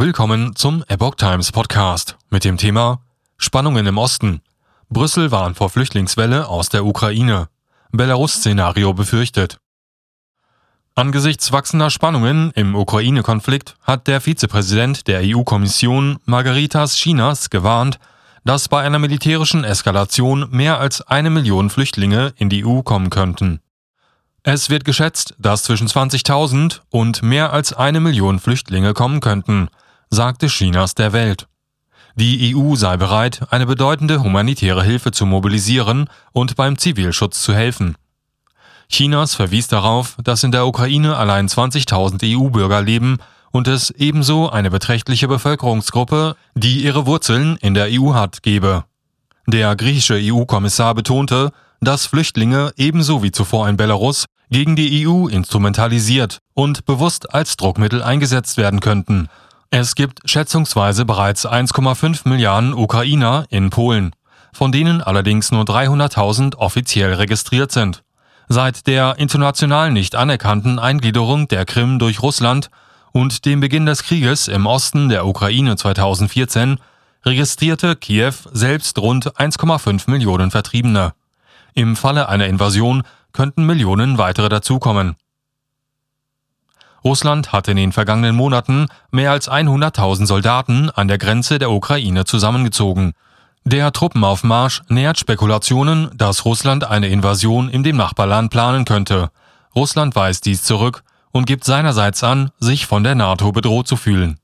Willkommen zum Epoch Times Podcast mit dem Thema Spannungen im Osten. Brüssel warnt vor Flüchtlingswelle aus der Ukraine. Belarus-Szenario befürchtet. Angesichts wachsender Spannungen im Ukraine-Konflikt hat der Vizepräsident der EU-Kommission Margaritas Chinas gewarnt, dass bei einer militärischen Eskalation mehr als eine Million Flüchtlinge in die EU kommen könnten. Es wird geschätzt, dass zwischen 20.000 und mehr als eine Million Flüchtlinge kommen könnten, sagte Chinas der Welt. Die EU sei bereit, eine bedeutende humanitäre Hilfe zu mobilisieren und beim Zivilschutz zu helfen. Chinas verwies darauf, dass in der Ukraine allein 20.000 EU-Bürger leben und es ebenso eine beträchtliche Bevölkerungsgruppe, die ihre Wurzeln in der EU hat, gebe. Der griechische EU-Kommissar betonte, dass Flüchtlinge ebenso wie zuvor in Belarus gegen die EU instrumentalisiert und bewusst als Druckmittel eingesetzt werden könnten, es gibt schätzungsweise bereits 1,5 Milliarden Ukrainer in Polen, von denen allerdings nur 300.000 offiziell registriert sind. Seit der international nicht anerkannten Eingliederung der Krim durch Russland und dem Beginn des Krieges im Osten der Ukraine 2014 registrierte Kiew selbst rund 1,5 Millionen Vertriebene. Im Falle einer Invasion könnten Millionen weitere dazukommen. Russland hat in den vergangenen Monaten mehr als 100.000 Soldaten an der Grenze der Ukraine zusammengezogen. Der Truppenaufmarsch nährt Spekulationen, dass Russland eine Invasion in dem Nachbarland planen könnte. Russland weist dies zurück und gibt seinerseits an, sich von der NATO bedroht zu fühlen.